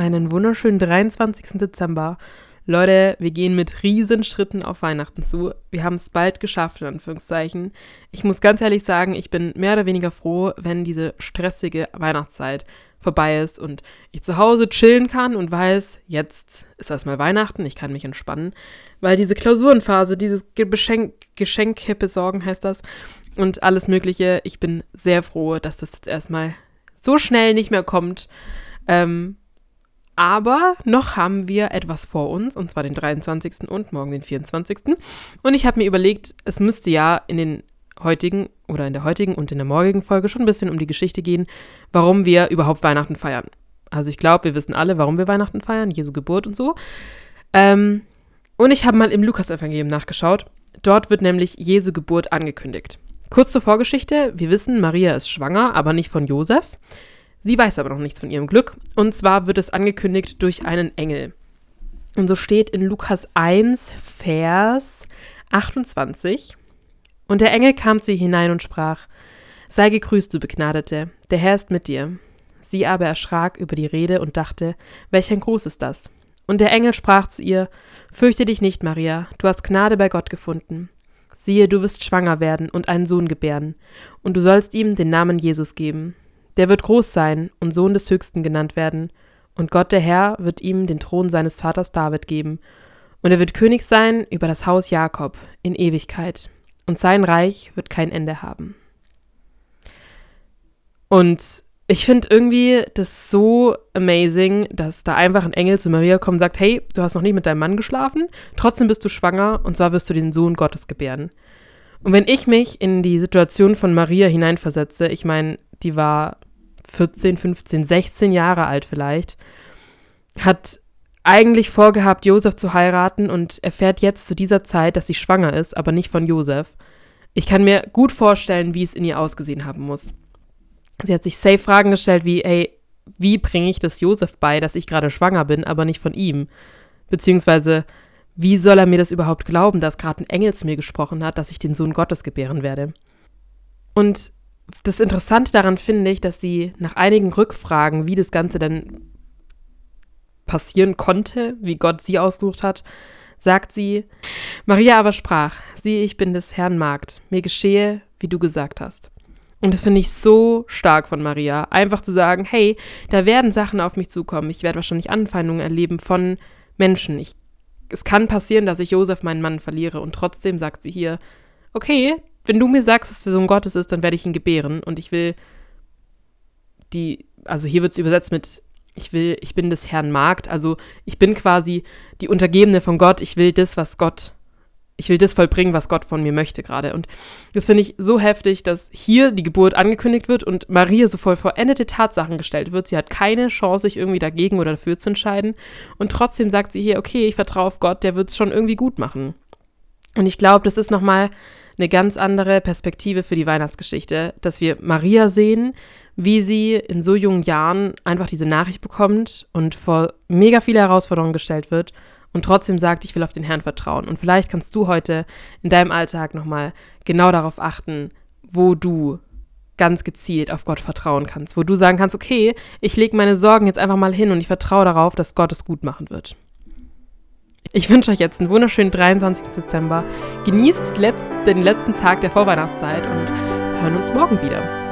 Einen wunderschönen 23. Dezember. Leute, wir gehen mit Riesenschritten auf Weihnachten zu. Wir haben es bald geschafft, in Anführungszeichen. Ich muss ganz ehrlich sagen, ich bin mehr oder weniger froh, wenn diese stressige Weihnachtszeit vorbei ist und ich zu Hause chillen kann und weiß, jetzt ist erstmal Weihnachten, ich kann mich entspannen. Weil diese Klausurenphase, dieses Geschenk, Geschenke besorgen heißt das und alles Mögliche, ich bin sehr froh, dass das jetzt erstmal so schnell nicht mehr kommt. Ähm, aber noch haben wir etwas vor uns, und zwar den 23. und morgen den 24. Und ich habe mir überlegt, es müsste ja in den heutigen oder in der heutigen und in der morgigen Folge schon ein bisschen um die Geschichte gehen, warum wir überhaupt Weihnachten feiern. Also ich glaube, wir wissen alle, warum wir Weihnachten feiern, Jesu Geburt und so. Ähm, und ich habe mal im Lukas-Evangelium nachgeschaut. Dort wird nämlich Jesu Geburt angekündigt. Kurz zur Vorgeschichte. Wir wissen, Maria ist schwanger, aber nicht von Josef. Sie weiß aber noch nichts von ihrem Glück. Und zwar wird es angekündigt durch einen Engel. Und so steht in Lukas 1, Vers 28. Und der Engel kam zu ihr hinein und sprach, Sei gegrüßt, du Begnadete, der Herr ist mit dir. Sie aber erschrak über die Rede und dachte, welch ein Gruß ist das? Und der Engel sprach zu ihr, Fürchte dich nicht, Maria, du hast Gnade bei Gott gefunden. Siehe, du wirst schwanger werden und einen Sohn gebären, und du sollst ihm den Namen Jesus geben. Der wird groß sein und Sohn des Höchsten genannt werden, und Gott der Herr wird ihm den Thron seines Vaters David geben, und er wird König sein über das Haus Jakob in Ewigkeit, und sein Reich wird kein Ende haben. Und ich finde irgendwie das so amazing, dass da einfach ein Engel zu Maria kommt und sagt, hey, du hast noch nie mit deinem Mann geschlafen, trotzdem bist du schwanger und zwar wirst du den Sohn Gottes gebären. Und wenn ich mich in die Situation von Maria hineinversetze, ich meine, die war 14, 15, 16 Jahre alt vielleicht, hat eigentlich vorgehabt, Josef zu heiraten und erfährt jetzt zu dieser Zeit, dass sie schwanger ist, aber nicht von Josef. Ich kann mir gut vorstellen, wie es in ihr ausgesehen haben muss. Sie hat sich safe Fragen gestellt wie, ey, wie bringe ich das Josef bei, dass ich gerade schwanger bin, aber nicht von ihm? Beziehungsweise, wie soll er mir das überhaupt glauben, dass gerade ein Engel zu mir gesprochen hat, dass ich den Sohn Gottes gebären werde? Und das Interessante daran finde ich, dass sie nach einigen Rückfragen, wie das Ganze denn passieren konnte, wie Gott sie ausgesucht hat, sagt sie, Maria aber sprach, siehe, ich bin des Herrn Magd, mir geschehe, wie du gesagt hast. Und das finde ich so stark von Maria, einfach zu sagen, hey, da werden Sachen auf mich zukommen, ich werde wahrscheinlich Anfeindungen erleben von Menschen. Ich, es kann passieren, dass ich Josef, meinen Mann, verliere und trotzdem sagt sie hier, okay, wenn du mir sagst, dass der Sohn Gottes ist, dann werde ich ihn gebären und ich will die, also hier wird es übersetzt mit, ich will, ich bin des Herrn Magd, also ich bin quasi die Untergebene von Gott, ich will das, was Gott, ich will das vollbringen, was Gott von mir möchte gerade. Und das finde ich so heftig, dass hier die Geburt angekündigt wird und Maria so voll vollendete Tatsachen gestellt wird. Sie hat keine Chance, sich irgendwie dagegen oder dafür zu entscheiden. Und trotzdem sagt sie hier, okay, ich vertraue auf Gott, der wird es schon irgendwie gut machen. Und ich glaube, das ist nochmal eine ganz andere Perspektive für die Weihnachtsgeschichte, dass wir Maria sehen, wie sie in so jungen Jahren einfach diese Nachricht bekommt und vor mega viele Herausforderungen gestellt wird und trotzdem sagt, ich will auf den Herrn vertrauen. Und vielleicht kannst du heute in deinem Alltag nochmal genau darauf achten, wo du ganz gezielt auf Gott vertrauen kannst, wo du sagen kannst, okay, ich lege meine Sorgen jetzt einfach mal hin und ich vertraue darauf, dass Gott es gut machen wird. Ich wünsche euch jetzt einen wunderschönen 23. Dezember. Genießt letzt, den letzten Tag der Vorweihnachtszeit und hören uns morgen wieder.